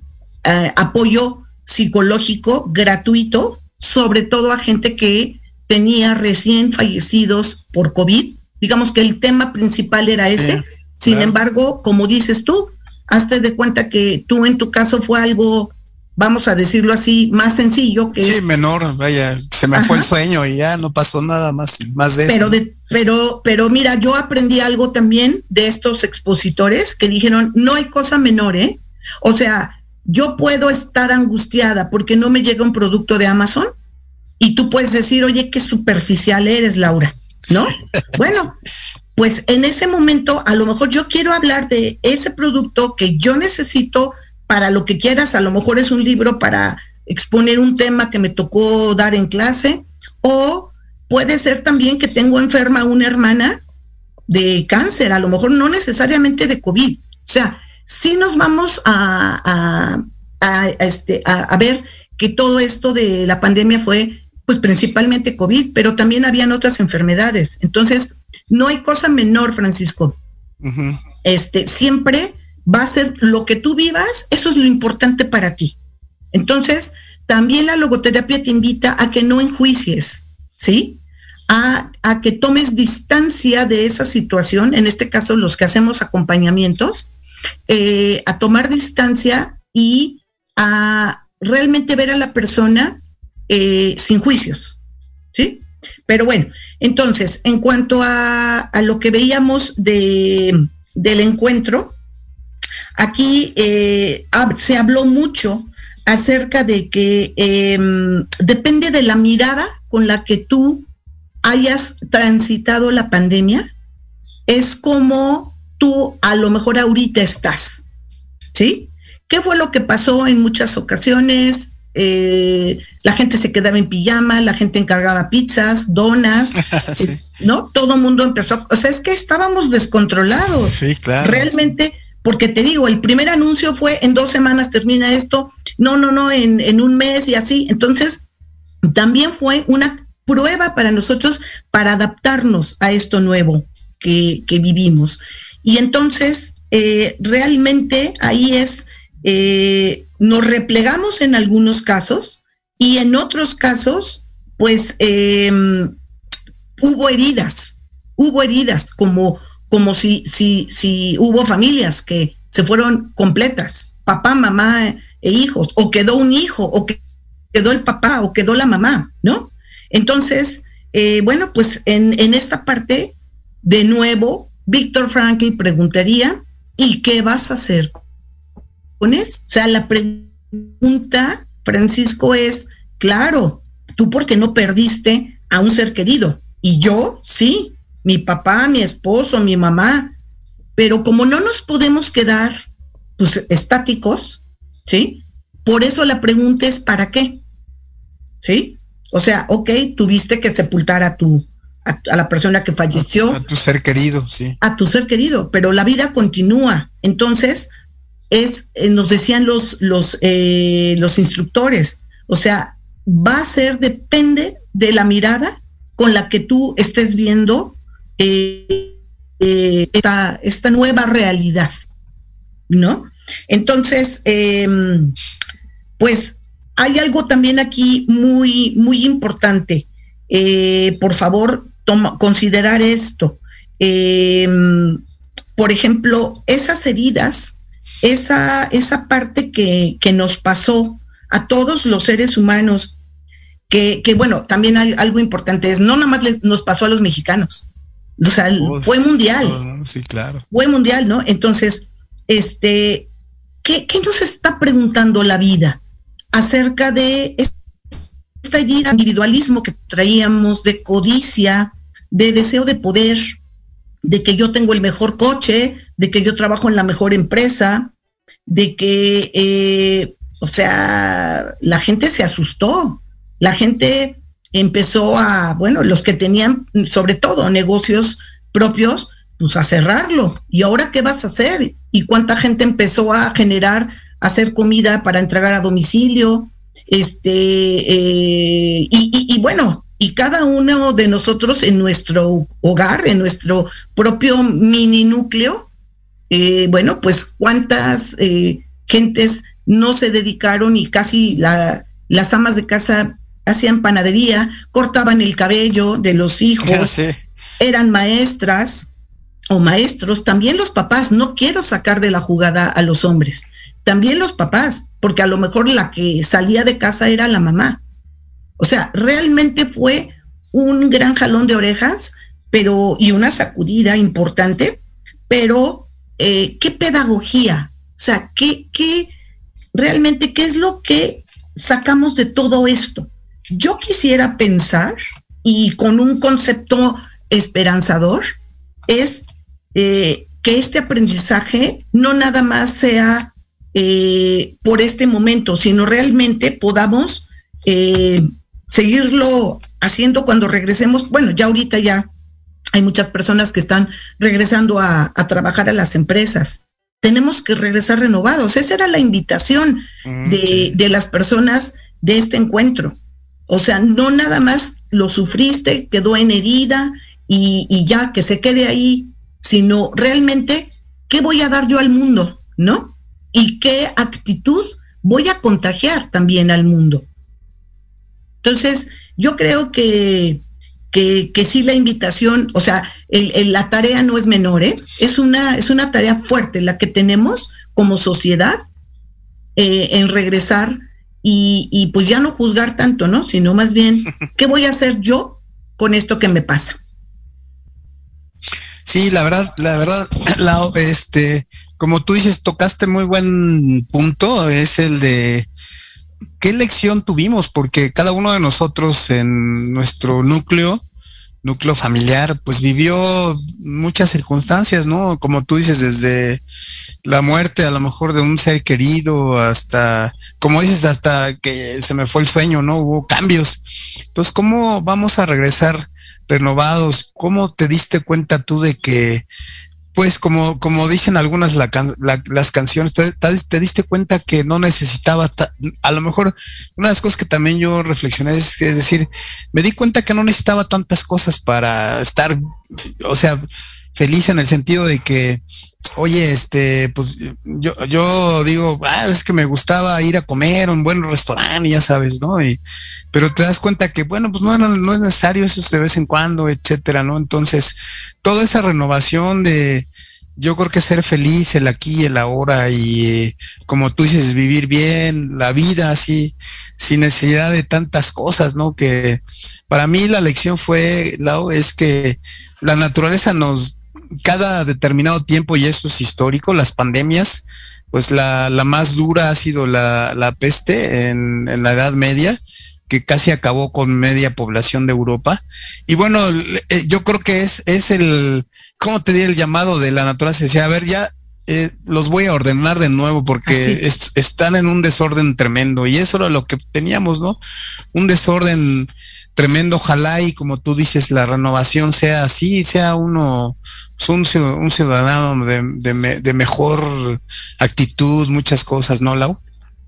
apoyo psicológico gratuito, sobre todo a gente que tenía recién fallecidos por COVID. Digamos que el tema principal era ese. Sin embargo, como dices tú, hazte de cuenta que tú en tu caso fue algo vamos a decirlo así, más sencillo que sí, menor, vaya, se me fue el sueño y ya no pasó nada más, más de pero De, pero, pero mira, yo aprendí algo también de estos expositores que dijeron, no hay cosa menor, ¿eh? O sea, yo puedo estar angustiada porque no me llega un producto de Amazon y tú puedes decir, oye, qué superficial eres, Laura, ¿no? [LAUGHS] bueno, pues en ese momento a lo mejor yo quiero hablar de ese producto que yo necesito para lo que quieras, a lo mejor es un libro para exponer un tema que me tocó dar en clase, o puede ser también que tengo enferma una hermana de cáncer, a lo mejor no necesariamente de COVID. O sea, sí nos vamos a, este, a, ver que todo esto de la pandemia fue pues principalmente COVID, pero también habían otras enfermedades. Entonces, no hay cosa menor, Francisco. Este, siempre va a ser lo que tú vivas, eso es lo importante para ti. Entonces, también la logoterapia te invita a que no enjuicies, ¿sí? A, que tomes distancia de esa situación, en este caso los que hacemos acompañamientos, eh, a tomar distancia y a realmente ver a la persona eh, sin juicios, ¿sí? Pero bueno, entonces, en cuanto a, lo que veíamos de, del encuentro, Aquí eh, se habló mucho acerca de que em, depende de la mirada con la que tú hayas transitado la pandemia, es como tú a lo mejor ahorita estás, ¿sí? ¿Qué fue lo que pasó en muchas ocasiones? Eh, la gente se quedaba en pijama, la gente encargaba pizzas, donas, [LAUGHS] ¿no? Todo el mundo empezó, o sea, es que estábamos descontrolados. Sí, claro. Realmente porque te digo, el primer anuncio fue en dos semanas termina esto, no, no, no, en, un mes y así. Entonces, también fue una prueba para nosotros para adaptarnos a esto nuevo que, vivimos. Y entonces, eh, realmente ahí es, eh, nos replegamos en algunos casos y en otros casos, pues em, hubo heridas, hubo heridas como como si, si, si hubo familias que se fueron completas, papá, mamá e hijos, o quedó un hijo, o quedó el papá, o quedó la mamá, ¿no? Entonces, eh, bueno, pues en, en esta parte, de nuevo, Víctor Frankl preguntaría, ¿y qué vas a hacer con eso? O sea, la pregunta, Francisco, es, claro, tú porque no perdiste a un ser querido, y yo sí, mi papá, mi esposo, mi mamá. Pero como no nos podemos quedar pues, estáticos, ¿sí? Por eso la pregunta es ¿para qué? ¿Sí? O sea, ok, tuviste que sepultar a tu, a, la persona que falleció. A, tu ser querido, sí. A tu ser querido, pero la vida continúa. Entonces, es, eh, nos decían los, los, eh, los instructores, o sea, va a ser, depende de la mirada con la que tú estés viendo eh, esta, nueva realidad, ¿no? Entonces, em, pues hay algo también aquí muy, muy importante. por favor, toma, considerar esto. Em, por ejemplo, esas heridas, esa, esa parte que, que, nos pasó a todos los seres humanos, que, que, bueno, también hay algo importante, es no nada más nos pasó a los mexicanos, o sea, fue mundial. Oh, sí, claro. Fue mundial, ¿no? Entonces, este, ¿qué, ¿qué, nos está preguntando la vida acerca de este individualismo que traíamos, de codicia, de deseo de poder, de que yo tengo el mejor coche, de que yo trabajo en la mejor empresa, de que, eh, o sea, la gente se asustó, la gente empezó a, bueno, los que tenían sobre todo negocios propios, pues a cerrarlo. ¿Y ahora qué vas a hacer? ¿Y cuánta gente empezó a generar, a hacer comida para entregar a domicilio? Este, eh, y, y, bueno, y cada uno de nosotros en nuestro hogar, en nuestro propio mini núcleo, eh, bueno, pues cuántas eh, gentes no se dedicaron y casi la, las amas de casa hacían panadería, cortaban el cabello de los hijos, eran maestras o maestros, también los papás, no quiero sacar de la jugada a los hombres, también los papás, porque a lo mejor la que salía de casa era la mamá. O sea, realmente fue un gran jalón de orejas, pero y una sacudida importante, pero eh, qué pedagogía, o sea, qué, qué realmente qué es lo que sacamos de todo esto. Yo quisiera pensar y con un concepto esperanzador es eh, que este aprendizaje no nada más sea eh, por este momento, sino realmente podamos seguirlo haciendo cuando regresemos. Bueno, ya ahorita ya hay muchas personas que están regresando a, trabajar a las empresas. Tenemos que regresar renovados. Esa era la invitación mm, de, las personas de este encuentro. O sea, no nada más lo sufriste, quedó en herida y, ya que se quede ahí, sino realmente, ¿qué voy a dar yo al mundo? ¿No? Y qué actitud voy a contagiar también al mundo. Entonces, yo creo que, que, sí la invitación, o sea, la tarea no es menor, ¿eh? es, una, es una tarea fuerte la que tenemos como sociedad eh, en regresar y, y, pues ya no juzgar tanto, ¿no? Sino más bien, [LAUGHS] ¿qué voy a hacer yo con esto que me pasa? Sí, la verdad, la verdad, [CLEARS THROAT] la, este, como tú dices, tocaste muy buen punto, es el de ¿qué lección tuvimos? Porque cada uno de nosotros en nuestro núcleo, núcleo familiar, pues vivió muchas circunstancias, ¿no? Como tú dices, desde la muerte a lo mejor de un ser querido hasta, como dices, hasta que se me fue el sueño, ¿no? Hubo cambios. Entonces, ¿cómo vamos a regresar renovados? ¿Cómo te diste cuenta tú de que pues como, como dicen algunas las canciones, te, diste cuenta que no necesitaba, a lo mejor una de las cosas que también yo reflexioné es, es, decir, me di cuenta que no necesitaba tantas cosas para estar, o sea, feliz en el sentido de que, oye, este, pues yo, yo digo, ah, es que me gustaba ir a comer a un buen restaurante, ya sabes, ¿no? Y, pero te das cuenta que, bueno, pues no, no, es necesario eso de vez en cuando, etcétera, ¿no? Entonces, toda esa renovación de, yo creo que ser feliz el aquí el ahora y como tú dices, vivir bien la vida así, sin necesidad de tantas cosas, ¿no? Que para mí la lección fue, Lau, es que la naturaleza nos cada determinado tiempo, y eso es histórico, las pandemias, pues la, la más dura ha sido la, la peste en, en, la Edad Media, que casi acabó con media población de Europa. Y bueno, eh, yo creo que es, es el, ¿cómo te di el llamado de la naturaleza? Decía, a ver, ya eh, los voy a ordenar de nuevo porque están en un desorden tremendo. Y eso era lo que teníamos, ¿no? Un desorden tremendo. Ojalá y como tú dices, la renovación sea así, sea uno pues, un, ciudadano de, mejor actitud, muchas cosas, ¿no, Lau?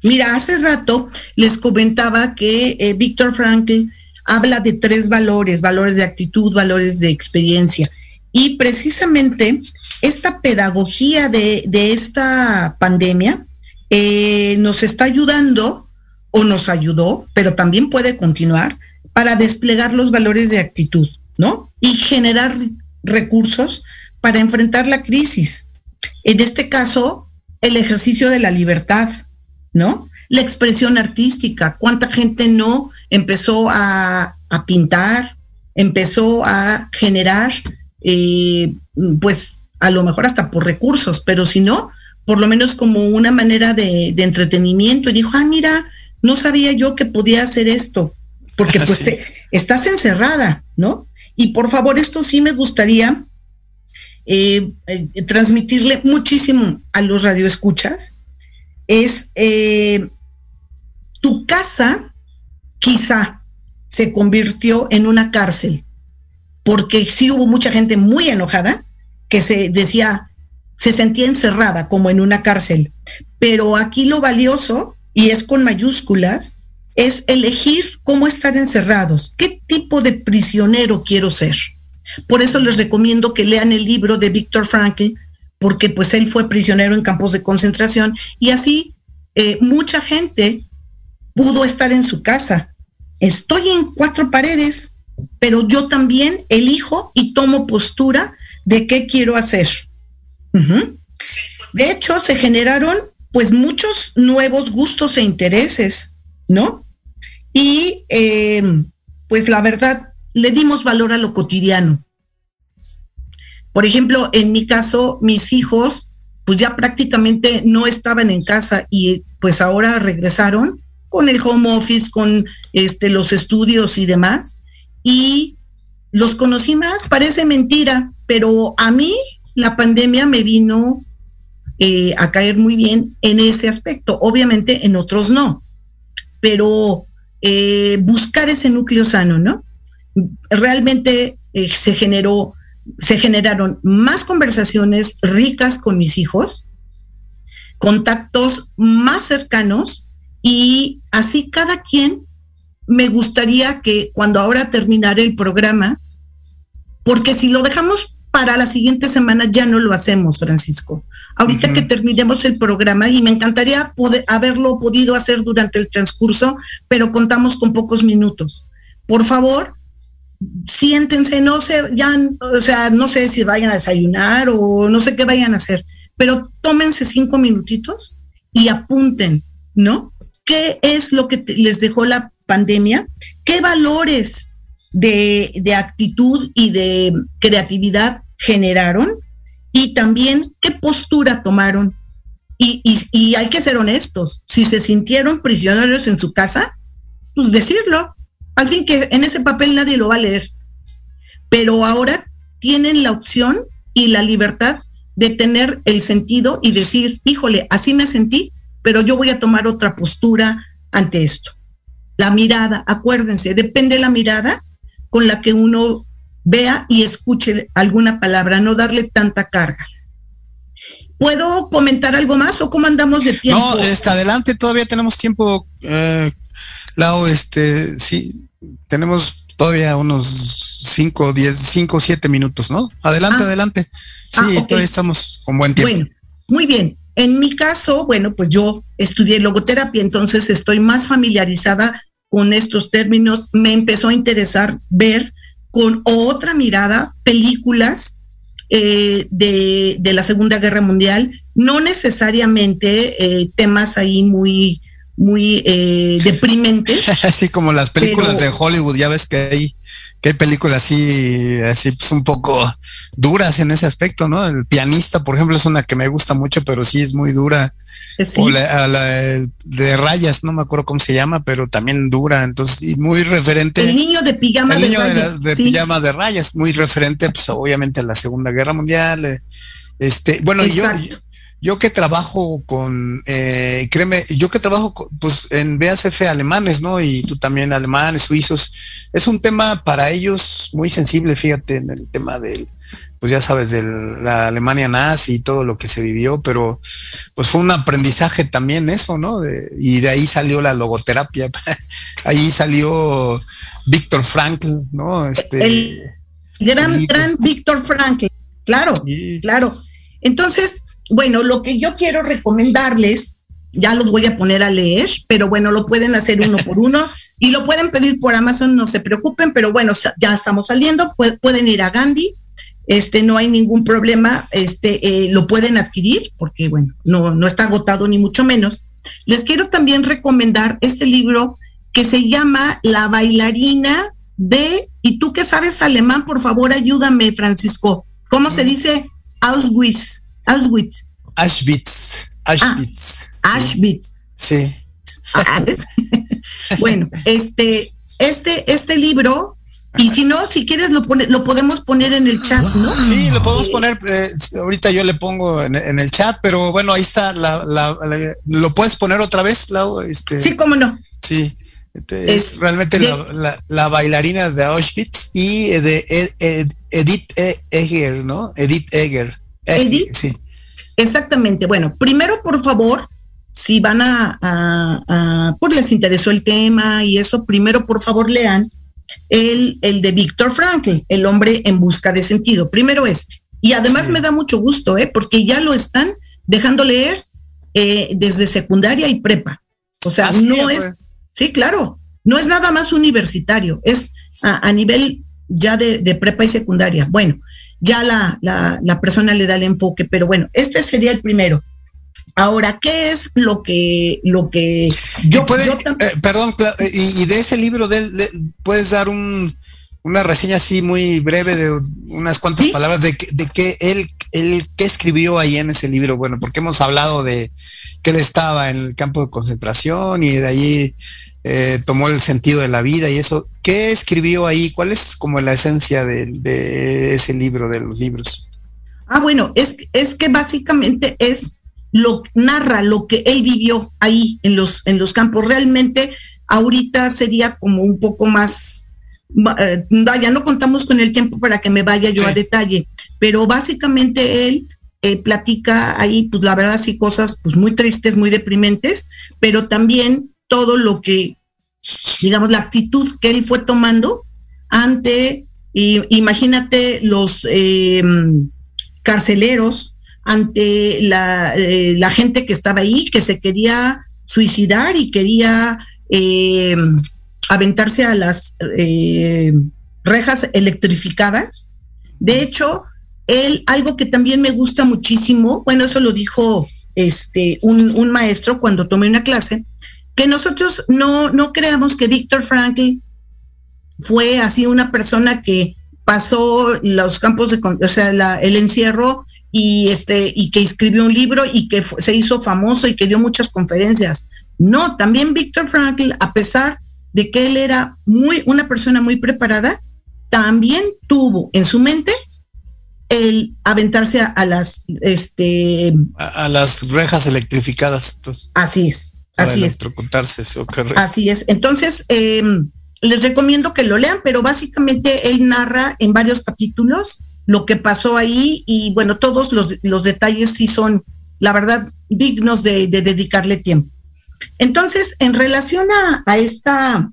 Mira, hace rato les comentaba que eh, Víctor Frankl habla de tres valores, valores de actitud, valores de experiencia. Y precisamente esta pedagogía de, esta pandemia eh, nos está ayudando o nos ayudó, pero también puede continuar para desplegar los valores de actitud, ¿no? Y generar recursos para enfrentar la crisis. En este caso, el ejercicio de la libertad, ¿no? La expresión artística. ¿Cuánta gente no empezó a, pintar, empezó a generar, eh, pues a lo mejor hasta por recursos, pero si no, por lo menos como una manera de, de entretenimiento. Y dijo, ah, mira, no sabía yo que podía hacer esto porque pues estás encerrada, ¿no? Y por favor, esto sí me gustaría eh, eh, transmitirle muchísimo a los radioescuchas, es eh, tu casa quizá se convirtió en una cárcel, porque sí hubo mucha gente muy enojada que se decía, se sentía encerrada como en una cárcel, pero aquí lo valioso, y es con mayúsculas, es elegir cómo estar encerrados, qué tipo de prisionero quiero ser. Por eso les recomiendo que lean el libro de Víctor Frankl, porque pues él fue prisionero en campos de concentración y así eh, mucha gente pudo estar en su casa. Estoy en cuatro paredes, pero yo también elijo y tomo postura de qué quiero hacer. De hecho, se generaron pues muchos nuevos gustos e intereses, ¿no? Y eh, pues la verdad, le dimos valor a lo cotidiano. Por ejemplo, en mi caso, mis hijos, pues ya prácticamente no estaban en casa y pues ahora regresaron con el home office, con este, los estudios y demás. Y los conocí más, parece mentira, pero a mí la pandemia me vino eh, a caer muy bien en ese aspecto. Obviamente en otros no, pero eh, buscar ese núcleo sano, ¿no? Realmente eh, se generó, se generaron más conversaciones ricas con mis hijos, contactos más cercanos y así cada quien me gustaría que cuando ahora terminara el programa, porque si lo dejamos para la siguiente semana ya no lo hacemos, Francisco. Ahorita que terminemos el programa, y me encantaría poder, haberlo podido hacer durante el transcurso, pero contamos con pocos minutos. Por favor, siéntense, no sé, ya, o sea, no sé si vayan a desayunar o no sé qué vayan a hacer, pero tómense cinco minutitos y apunten, ¿no? ¿Qué es lo que les dejó la pandemia? ¿Qué valores de, de actitud y de creatividad generaron y también qué postura tomaron. Y, hay que ser honestos, si se sintieron prisioneros en su casa, pues decirlo. Al fin que en ese papel nadie lo va a leer. Pero ahora tienen la opción y la libertad de tener el sentido y decir, híjole, así me sentí, pero yo voy a tomar otra postura ante esto. La mirada, acuérdense, depende de la mirada con la que uno vea y escuche alguna palabra, no darle tanta carga. ¿Puedo comentar algo más o cómo andamos de tiempo? No, está adelante, todavía tenemos tiempo, eh, Lau, este, sí, tenemos todavía unos 5, 10, 5, 7 minutos, ¿no? Adelante, ah. adelante. Sí, ah, todavía estamos con buen tiempo. Bueno, muy bien. En mi caso, bueno, pues yo estudié logoterapia, entonces estoy más familiarizada con estos términos. Me empezó a interesar ver con otra mirada películas eh, de, la Segunda Guerra Mundial, no necesariamente eh, temas ahí muy, muy eh, deprimentes. [LAUGHS] Así como las películas de Hollywood, ya ves que hay que hay películas así, así pues un poco duras en ese aspecto, ¿no? El pianista, por ejemplo, es una que me gusta mucho, pero sí es muy dura. O la, de rayas, no me acuerdo cómo se llama, pero también dura, entonces, y muy referente. El niño de pijama de rayas. De, pijama de rayas, muy referente, pues obviamente a la Segunda Guerra Mundial. Eh, este, bueno, yo, yo que trabajo con, eh, créeme, yo que trabajo pues en BASF alemanes, ¿no? Y tú también alemanes, suizos, es un tema para ellos muy sensible, fíjate, en el tema del, pues ya sabes, de la Alemania nazi y todo lo que se vivió, pero pues fue un aprendizaje también eso, ¿no? y de ahí salió la logoterapia, [LAUGHS] ahí salió Víctor Frankl, ¿no? Este, el gran, gran Víctor Frankl, claro, claro. Entonces, bueno, lo que yo quiero recomendarles, ya los voy a poner a leer, pero bueno, lo pueden hacer uno por uno [LAUGHS] y lo pueden pedir por Amazon, no se preocupen, pero bueno, ya estamos saliendo, pueden ir a Gandhi, este, no hay ningún problema, este, eh, lo pueden adquirir porque bueno, no, no está agotado ni mucho menos. Les quiero también recomendar este libro que se llama La bailarina de, y tú que sabes alemán, por favor ayúdame, Francisco, ¿cómo se dice Auschwitz? Auschwitz. Auschwitz. Auschwitz. Ah, Auschwitz. Sí. [LAUGHS] bueno, este, este, este libro, y si no, si quieres lo pone, lo podemos poner en el chat, ¿no? Sí, lo podemos poner, eh, ahorita yo le pongo en, el chat, pero bueno, ahí está, la, la, lo puedes poner otra vez, Lau, este. Sí, cómo no. Sí. Este, es, realmente la, la, bailarina de Auschwitz y de Edith Egger, ¿no? Edith Egger. Edith. Sí. Exactamente. Bueno, primero, por favor, si van a, a, pues les interesó el tema y eso, primero, por favor, lean el, el de Víctor Frankl, El hombre en busca de sentido. Primero este. Y además me da mucho gusto, ¿eh? porque ya lo están dejando leer eh, desde secundaria y prepa. O sea, no es, pues. sí, claro, no es nada más universitario, es a, nivel ya de, de, prepa y secundaria. Bueno, ya la, la, persona le da el enfoque, pero bueno, este sería el primero. Ahora, ¿qué es lo que, lo que yo, puedo eh, perdón, y, de ese libro de, puedes dar un, una reseña así muy breve de unas cuantas palabras de, de que él, él, qué escribió ahí en ese libro. Bueno, porque hemos hablado de que él estaba en el campo de concentración y de allí eh, tomó el sentido de la vida y eso. ¿Qué escribió ahí? ¿Cuál es como la esencia de, ese libro, de los libros? Ah, bueno, es, es que básicamente es lo narra lo que él vivió ahí en los, en los campos. Realmente ahorita sería como un poco más, eh, vaya, no contamos con el tiempo para que me vaya yo a detalle, pero básicamente él eh, platica ahí, pues la verdad sí, cosas pues muy tristes, muy deprimentes, pero también todo lo que, digamos, la actitud que él fue tomando ante, y, imagínate los em, carceleros, ante eh, la, gente que estaba ahí, que se quería suicidar y quería em, aventarse a las em, rejas electrificadas. De hecho, él, algo que también me gusta muchísimo, bueno, eso lo dijo este, un, un maestro cuando tomé una clase, que nosotros no, no creamos que Víctor Frankl fue así una persona que pasó los campos de, o sea, el encierro y este y que escribió un libro y que se hizo famoso y que dio muchas conferencias. No, también Víctor Frankl, a pesar de que él era muy una persona muy preparada, también tuvo en su mente el aventarse a, las este a, las rejas electrificadas. Así es. Así es. Así es. Entonces, em, les recomiendo que lo lean, pero básicamente él narra en varios capítulos lo que pasó ahí y bueno, todos los, los detalles sí son, la verdad, dignos de, dedicarle tiempo. Entonces, en relación a, a, esta,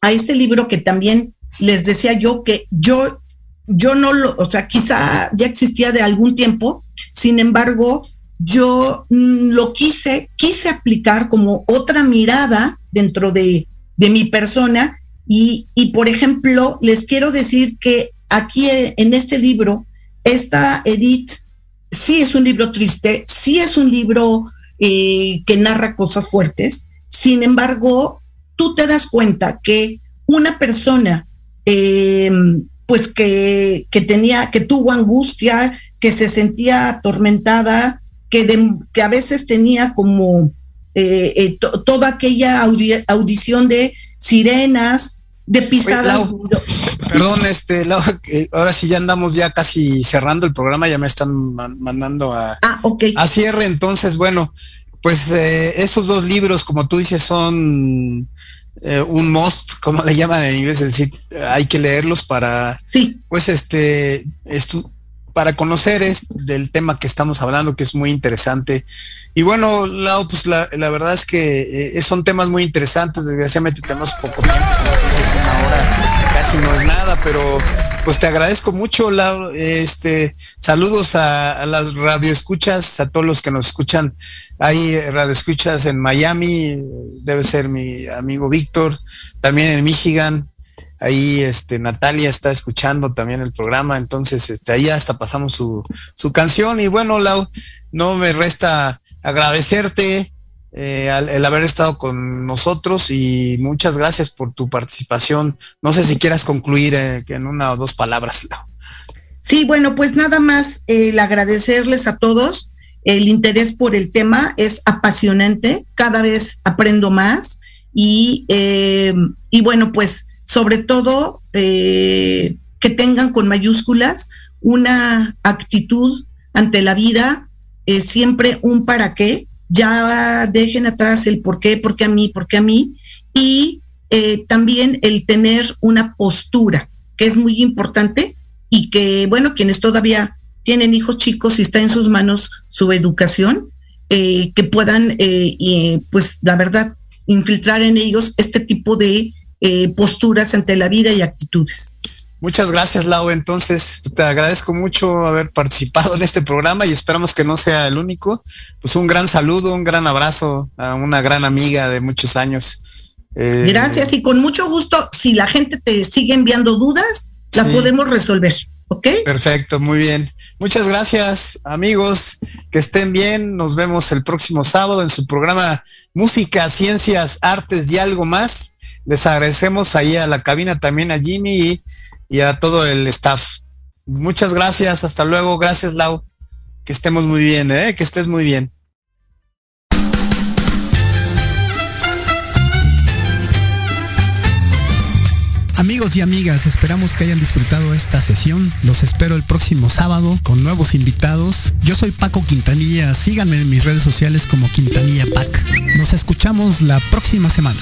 a este libro que también les decía yo que yo, yo no lo, o sea, quizá ya existía de algún tiempo, sin embargo, yo mm, lo quise, quise aplicar como otra mirada dentro de, mi persona y, por ejemplo, les quiero decir que aquí eh, en este libro, esta Edith sí es un libro triste, sí es un libro eh, que narra cosas fuertes, sin embargo, tú te das cuenta que una persona em, pues que, que, tenía, que tuvo angustia, que se sentía atormentada, que, a veces tenía como eh, eh, toda aquella audición de sirenas, de pisadas. Perdón, este, ahora sí ya andamos ya casi cerrando el programa, ya me están mandando a, ah, a cierre, entonces bueno, pues eh, esos dos libros, como tú dices, son eh, un must, como le llaman en inglés, es decir, hay que leerlos para, pues este, para conocer es del tema que estamos hablando, que es muy interesante. Y bueno, Lau, pues la, verdad es que eh, son temas muy interesantes. Desgraciadamente tenemos poco tiempo, es una hora, casi no es nada, pero pues te agradezco mucho, Lau. Este, saludos a, a las radioescuchas, a todos los que nos escuchan. Hay radioescuchas en Miami, debe ser mi amigo Víctor, también en Michigan, ahí este Natalia está escuchando también el programa, entonces este ahí hasta pasamos su, su canción y bueno, Lau, no me resta agradecerte eh, el haber estado con nosotros y muchas gracias por tu participación. No sé si quieras concluir eh, en una o dos palabras, Lau. Sí, bueno, pues nada más el agradecerles a todos. El interés por el tema es apasionante, cada vez aprendo más y, eh, y bueno, pues sobre todo eh, que tengan con mayúsculas una actitud ante la vida, eh, siempre un para qué, ya dejen atrás el por qué, por qué a mí, por qué a mí, y eh, también el tener una postura, que es muy importante y que, bueno, quienes todavía tienen hijos chicos y está en sus manos su educación, que puedan, pues la verdad, infiltrar en ellos este tipo de eh, posturas ante la vida y actitudes. Muchas gracias, Lau. Entonces, te agradezco mucho haber participado en este programa y esperamos que no sea el único. Pues un gran saludo, un gran abrazo a una gran amiga de muchos años. Eh, gracias y con mucho gusto, si la gente te sigue enviando dudas, las podemos resolver. ¿Ok? Perfecto, muy bien. Muchas gracias, amigos. Que estén bien. Nos vemos el próximo sábado en su programa Música, Ciencias, Artes y algo más. Les agradecemos ahí a la cabina también a Jimmy y, a todo el staff. Muchas gracias, hasta luego, gracias Lau. Que estemos muy bien, ¿eh? que estés muy bien. Amigos y amigas, esperamos que hayan disfrutado esta sesión. Los espero el próximo sábado con nuevos invitados. Yo soy Paco Quintanilla. Síganme en mis redes sociales como Quintanilla Pac. Nos escuchamos la próxima semana.